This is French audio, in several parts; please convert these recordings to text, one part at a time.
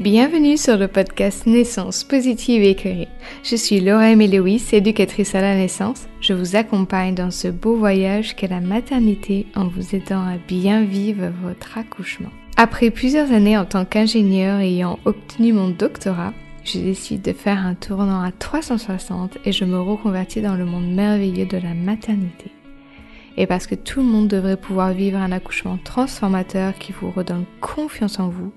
Bienvenue sur le podcast Naissance positive et. Je suis Laura Lewis, éducatrice à la naissance. Je vous accompagne dans ce beau voyage qu'est la maternité en vous aidant à bien vivre votre accouchement. Après plusieurs années en tant qu'ingénieur ayant obtenu mon doctorat, je décide de faire un tournant à 360 et je me reconvertis dans le monde merveilleux de la maternité. Et parce que tout le monde devrait pouvoir vivre un accouchement transformateur qui vous redonne confiance en vous,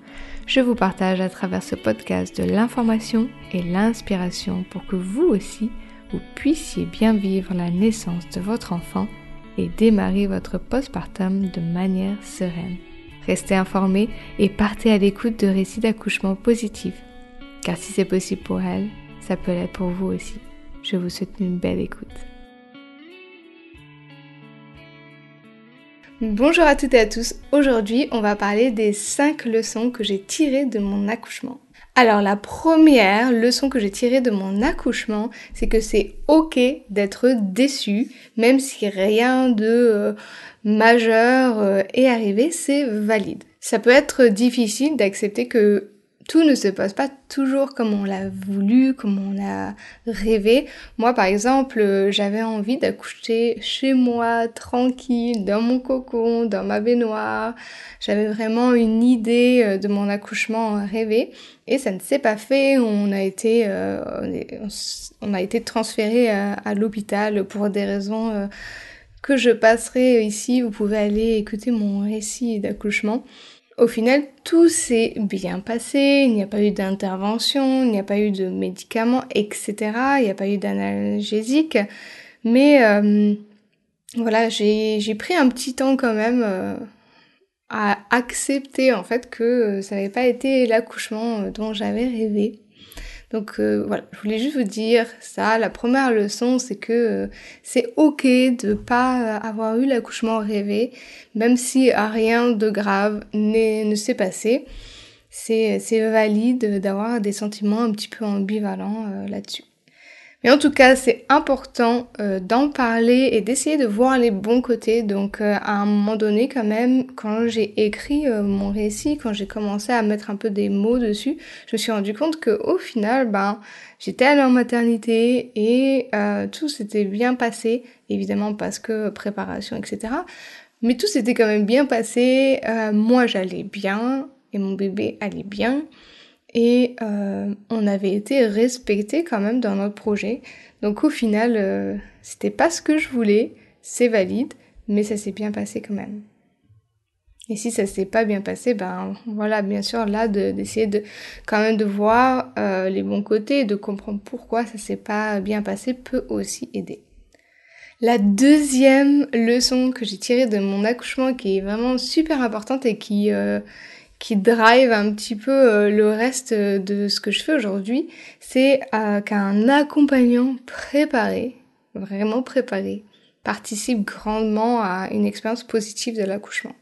je vous partage à travers ce podcast de l'information et l'inspiration pour que vous aussi, vous puissiez bien vivre la naissance de votre enfant et démarrer votre postpartum de manière sereine. Restez informés et partez à l'écoute de récits d'accouchement positifs, car si c'est possible pour elle, ça peut l'être pour vous aussi. Je vous souhaite une belle écoute. Bonjour à toutes et à tous. Aujourd'hui, on va parler des 5 leçons que j'ai tirées de mon accouchement. Alors la première leçon que j'ai tirée de mon accouchement, c'est que c'est ok d'être déçu, même si rien de euh, majeur euh, est arrivé, c'est valide. Ça peut être difficile d'accepter que tout ne se passe pas toujours comme on l'a voulu, comme on a rêvé. Moi, par exemple, euh, j'avais envie d'accoucher chez moi, tranquille, dans mon cocon, dans ma baignoire. J'avais vraiment une idée euh, de mon accouchement rêvé. Et ça ne s'est pas fait. On a été, euh, on a été transféré à, l'hôpital pour des raisons que je passerai ici. Vous pouvez aller écouter mon récit d'accouchement. Au final, tout s'est bien passé, il n'y a pas eu d'intervention, il n'y a pas eu de médicaments, etc. Il n'y a pas eu d'analgésique. Mais euh, voilà, j'ai pris un petit temps quand même euh, à accepter en fait que euh, ça n'avait pas été l'accouchement dont j'avais rêvé. Donc euh, voilà, je voulais juste vous dire ça. La première leçon, c'est que euh, c'est ok de pas avoir eu l'accouchement rêvé, même si rien de grave ne s'est passé. C'est valide d'avoir des sentiments un petit peu ambivalents euh, là-dessus. Mais en tout cas, c'est important euh, d'en parler et d'essayer de voir les bons côtés. Donc euh, à un moment donné, quand même, quand j'ai écrit euh, mon récit, quand j'ai commencé à mettre un peu des mots dessus, je me suis rendu compte que au final, ben, j'étais allée en maternité et tout s'était bien passé, évidemment parce que préparation, etc. Mais tout s'était quand même bien passé. moi, j'allais bien et mon bébé allait bien et euh, on avait été respecté quand même dans notre projet. Donc au final, euh, c'était pas ce que je voulais, c'est valide, mais ça s'est bien passé quand même. Et si ça s'est pas bien passé, ben voilà, bien sûr, là, d'essayer de, quand même de voir euh, les bons côtés de comprendre pourquoi ça s'est pas bien passé peut aussi aider. La deuxième leçon que j'ai tirée de mon accouchement qui est vraiment super importante et qui qui drive un petit peu euh, le reste de ce que je fais aujourd'hui, c'est euh, qu'un accompagnant préparé, vraiment préparé, participe grandement à une expérience positive de l'accouchement.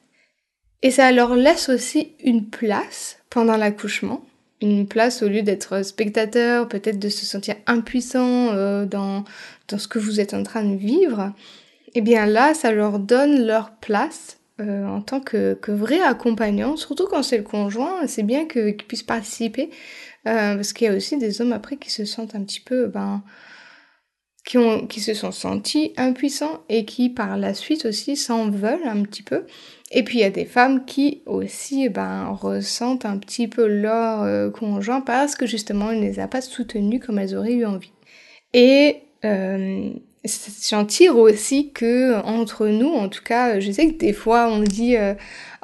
Et ça leur laisse aussi une place pendant l'accouchement, une place au lieu d'être spectateur, peut-être de se sentir impuissant euh, dans, dans ce que vous êtes en train de vivre. Et eh bien là, ça leur donne leur place euh, en tant que, vrai accompagnant, surtout quand c'est le conjoint, c'est bien qu'il puisse participer, euh, parce qu'il y a aussi des hommes après qui se sentent un petit peu, ben, qui, ont, qui se sont sentis impuissants et qui par la suite aussi s'en veulent un petit peu. Et puis il y a des femmes qui aussi ben, ressentent un petit peu leur euh, conjoint parce que justement il ne les a pas soutenus comme elles auraient eu envie. Et j'en tire aussi que entre nous, en tout cas, je sais que des fois on dit euh,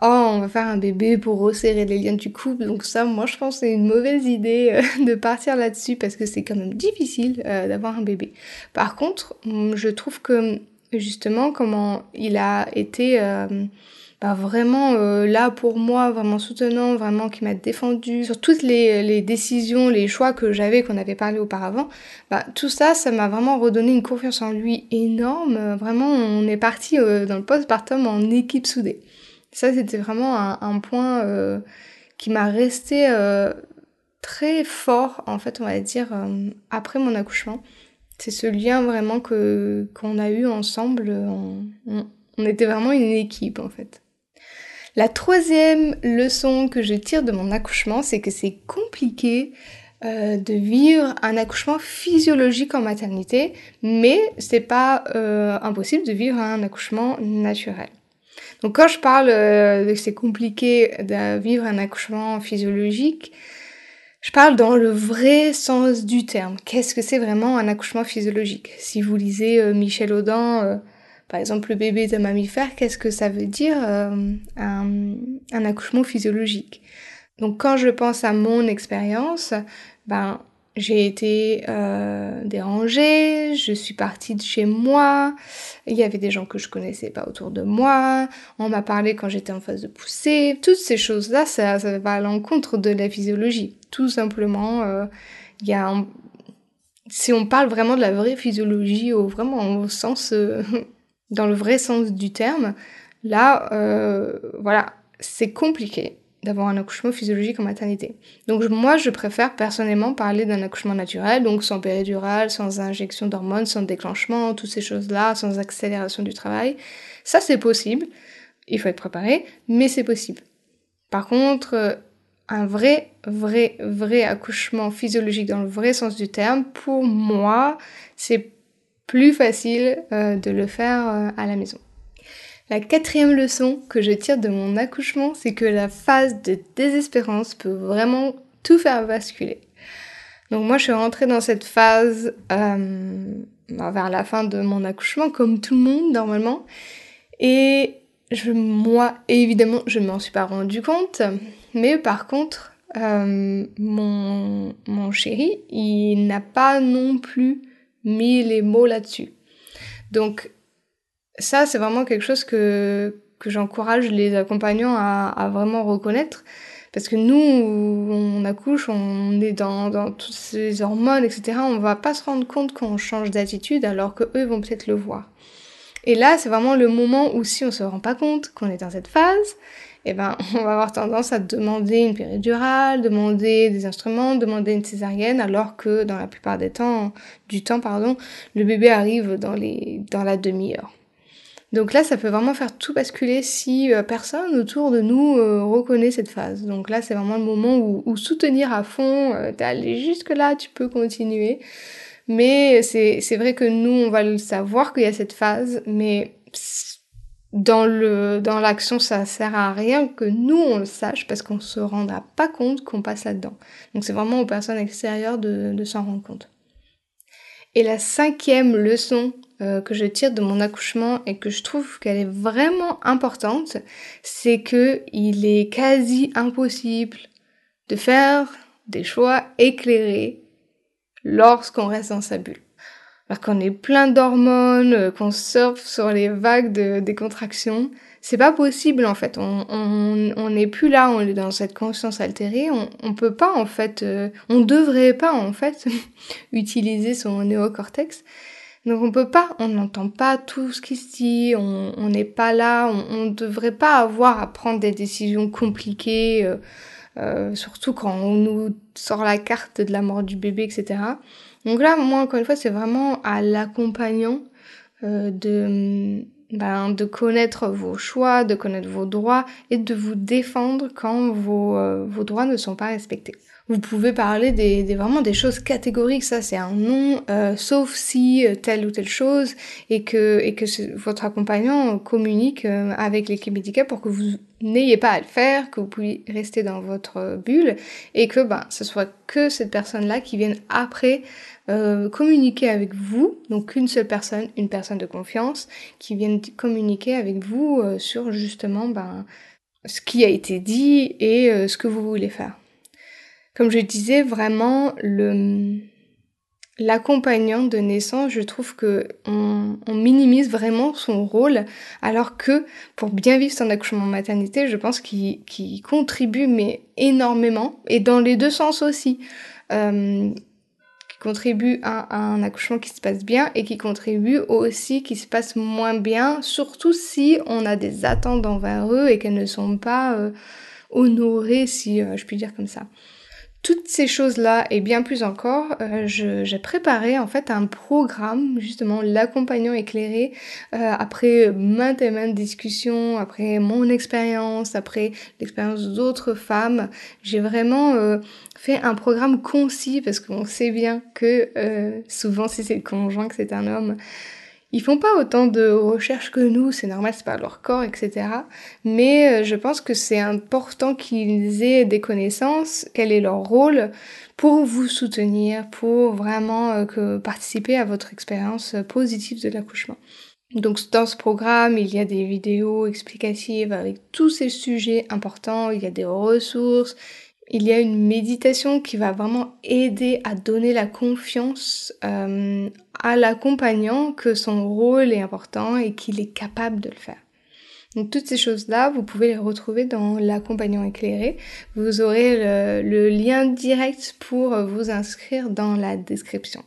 oh on va faire un bébé pour resserrer les liens du couple, donc ça, moi je pense c'est une mauvaise idée euh, de partir là-dessus parce que c'est quand même difficile euh, d'avoir un bébé. Par contre, je trouve que justement comment il a été bah, vraiment euh, là pour moi, vraiment soutenant, vraiment qui m'a défendu sur toutes les, les, décisions, les choix que j'avais, qu'on avait parlé auparavant. Bah, tout ça, ça m'a vraiment redonné une confiance en lui énorme. Vraiment, on est parti euh, dans le postpartum en équipe soudée. Ça, c'était vraiment un, un point euh, qui m'a resté très fort, en fait, on va dire, après mon accouchement. C'est ce lien vraiment que qu'on a eu ensemble. on, on était vraiment une équipe, en fait. La troisième leçon que je tire de mon accouchement, c'est que c'est compliqué euh, de vivre un accouchement physiologique en maternité, mais c'est pas euh, impossible de vivre un accouchement naturel. Donc quand je parle euh, de que c'est compliqué de vivre un accouchement physiologique, je parle dans le vrai sens du terme. Qu'est-ce que c'est vraiment un accouchement physiologique? Si vous lisez Michel Audin, par exemple le bébé de mammifère, qu'est-ce que ça veut dire un, un accouchement physiologique? Donc quand je pense à mon expérience, ben j'ai été euh, dérangée, je suis partie de chez moi, il y avait des gens que je connaissais pas autour de moi, on m'a parlé quand j'étais en phase de poussée, toutes ces choses-là, ça, ça va à l'encontre de la physiologie. Tout simplement, euh, il y a si on parle vraiment de la vraie physiologie, au vraiment au sens, euh, dans le vrai sens du terme, là, euh, voilà, c'est compliqué d'avoir un accouchement physiologique en maternité. Donc moi, je préfère personnellement parler d'un accouchement naturel, donc sans péridurale, sans injection d'hormones, sans déclenchement, toutes ces choses-là, sans accélération du travail. Ça, c'est possible. Il faut être préparé, mais c'est possible. Par contre, euh, un vrai, vrai, vrai accouchement physiologique dans le vrai sens du terme, pour moi, c'est plus facile euh, de le faire euh, à la maison. La quatrième leçon que je tire de mon accouchement, c'est que la phase de désespérance peut vraiment tout faire basculer. Donc moi, je suis rentrée dans cette phase euh, bah, vers la fin de mon accouchement, comme tout le monde normalement. Et je, moi, évidemment, je ne m'en suis pas rendu compte. Mais par contre, mon, mon chéri, il n'a pas non plus mis les mots là-dessus. Donc ça, c'est vraiment quelque chose que, que j'encourage les accompagnants à, vraiment reconnaître. Parce que nous, on accouche, on est dans, dans toutes ces hormones, etc. On va pas se rendre compte qu'on change d'attitude alors que eux vont peut-être le voir. Et là, c'est vraiment le moment où si on se rend pas compte qu'on est dans cette phase, eh ben, on va avoir tendance à demander une péridurale, demander des instruments, demander une césarienne, alors que dans la plupart des temps, du temps, pardon, le bébé arrive dans les, dans la demi-heure. Donc là, ça peut vraiment faire tout basculer si euh, personne autour de nous euh, reconnaît cette phase. Donc là, c'est vraiment le moment où, soutenir à fond, euh, t'es allé jusque là, tu peux continuer. Mais c'est vrai que nous, on va le savoir qu'il y a cette phase, mais dans le dans l'action, ça sert à rien que nous on le sache parce qu'on se rendra pas compte qu'on passe là-dedans. Donc c'est vraiment aux personnes extérieures de, de s'en rendre compte. Et la cinquième leçon euh, que je tire de mon accouchement et que je trouve qu'elle est vraiment importante, c'est que il est quasi impossible de faire des choix éclairés lorsqu'on reste dans sa bulle. Alors qu'on est plein d'hormones, euh, qu'on surfe sur les vagues de, des contractions, c'est pas possible en fait. On on n'est plus là, on est dans cette conscience altérée. On on peut pas en fait, euh, on devrait pas en fait utiliser son néocortex donc on peut pas, on n'entend pas tout ce qui se dit, on n'est pas là, on ne devrait pas avoir à prendre des décisions compliquées, euh, euh, surtout quand on nous sort la carte de la mort du bébé, etc. Donc là, moi, encore une fois, c'est vraiment à l'accompagnant euh, de, ben, de connaître vos choix, de connaître vos droits et de vous défendre quand vos, vos droits ne sont pas respectés. Vous pouvez parler des, des vraiment des choses catégoriques, ça c'est un non, euh, sauf si euh, telle ou telle chose et que et que votre accompagnant communique euh, avec l'équipe médicale pour que vous n'ayez pas à le faire, que vous puissiez rester dans votre bulle et que ben ce soit que cette personne-là qui vienne après euh, communiquer avec vous, donc une seule personne, une personne de confiance, qui vienne communiquer avec vous sur justement ben ce qui a été dit et ce que vous voulez faire. Comme je disais, vraiment, l'accompagnant de naissance, je trouve que on, minimise vraiment son rôle, alors que pour bien vivre son accouchement en maternité, je pense qu'il, contribue mais énormément, et dans les deux sens aussi. Euh, qui contribue à, un accouchement qui se passe bien et qui contribue aussi qui se passe moins bien, surtout si on a des attentes envers eux et qu'elles ne sont pas euh, honorées, si euh, je puis dire comme ça. Toutes ces choses-là et bien plus encore, euh, j'ai préparé en fait un programme, justement l'accompagnant éclairé, euh, après maintes et maintes discussions, après mon expérience, après l'expérience d'autres femmes. J'ai vraiment euh, fait un programme concis parce qu'on sait bien que souvent si c'est le conjoint, que c'est un homme, ils font pas autant de recherches que nous, c'est normal, c'est pas leur corps, etc. Mais euh, je pense que c'est important qu'ils aient des connaissances, quel est leur rôle pour vous soutenir, pour vraiment euh, participer à votre expérience positive de l'accouchement. Donc dans ce programme, il y a des vidéos explicatives avec tous ces sujets importants, il y a des ressources, il y a une méditation qui va vraiment aider à donner la confiance euh, à l'accompagnant que son rôle est important et qu'il est capable de le faire. Donc toutes ces choses-là, vous pouvez les retrouver dans l'accompagnant éclairé. Vous aurez le lien direct pour vous inscrire dans la description.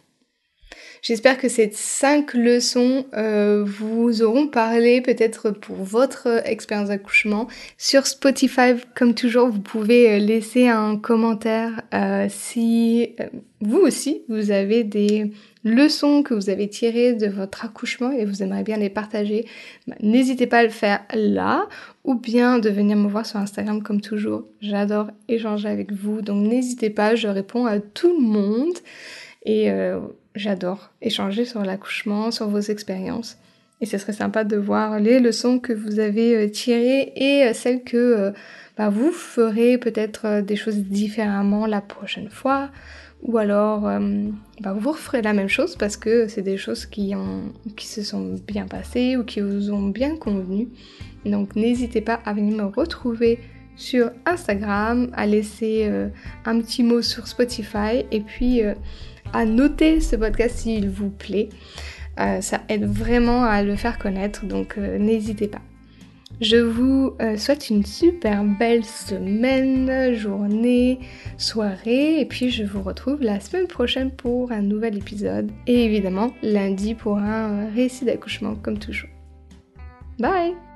J'espère que ces cinq leçons euh, vous auront parlé peut-être pour votre expérience d'accouchement. Sur Spotify, comme toujours, vous pouvez euh, laisser un commentaire euh, si vous aussi vous avez des leçons que vous avez tirées de votre accouchement et vous aimeriez bien les partager. Bah, n'hésitez pas à le faire là ou bien de venir me voir sur Instagram comme toujours. J'adore échanger avec vous, donc n'hésitez pas, je réponds à tout le monde. Et j'adore échanger sur l'accouchement, sur vos expériences. Et ce serait sympa de voir les leçons que vous avez euh, tirées et euh, celles que euh, bah, vous ferez peut-être des choses différemment la prochaine fois. Ou alors bah, vous referez la même chose parce que c'est des choses qui, se sont bien passées ou qui vous ont bien convenu. Donc n'hésitez pas à venir me retrouver sur Instagram, à laisser un petit mot sur Spotify et puis à noter ce podcast s'il vous plaît. Euh, ça aide vraiment à le faire connaître, donc euh, n'hésitez pas. Je vous euh, souhaite une super belle semaine, journée, soirée, et puis je vous retrouve la semaine prochaine pour un nouvel épisode, et évidemment lundi pour un récit d'accouchement comme toujours. Bye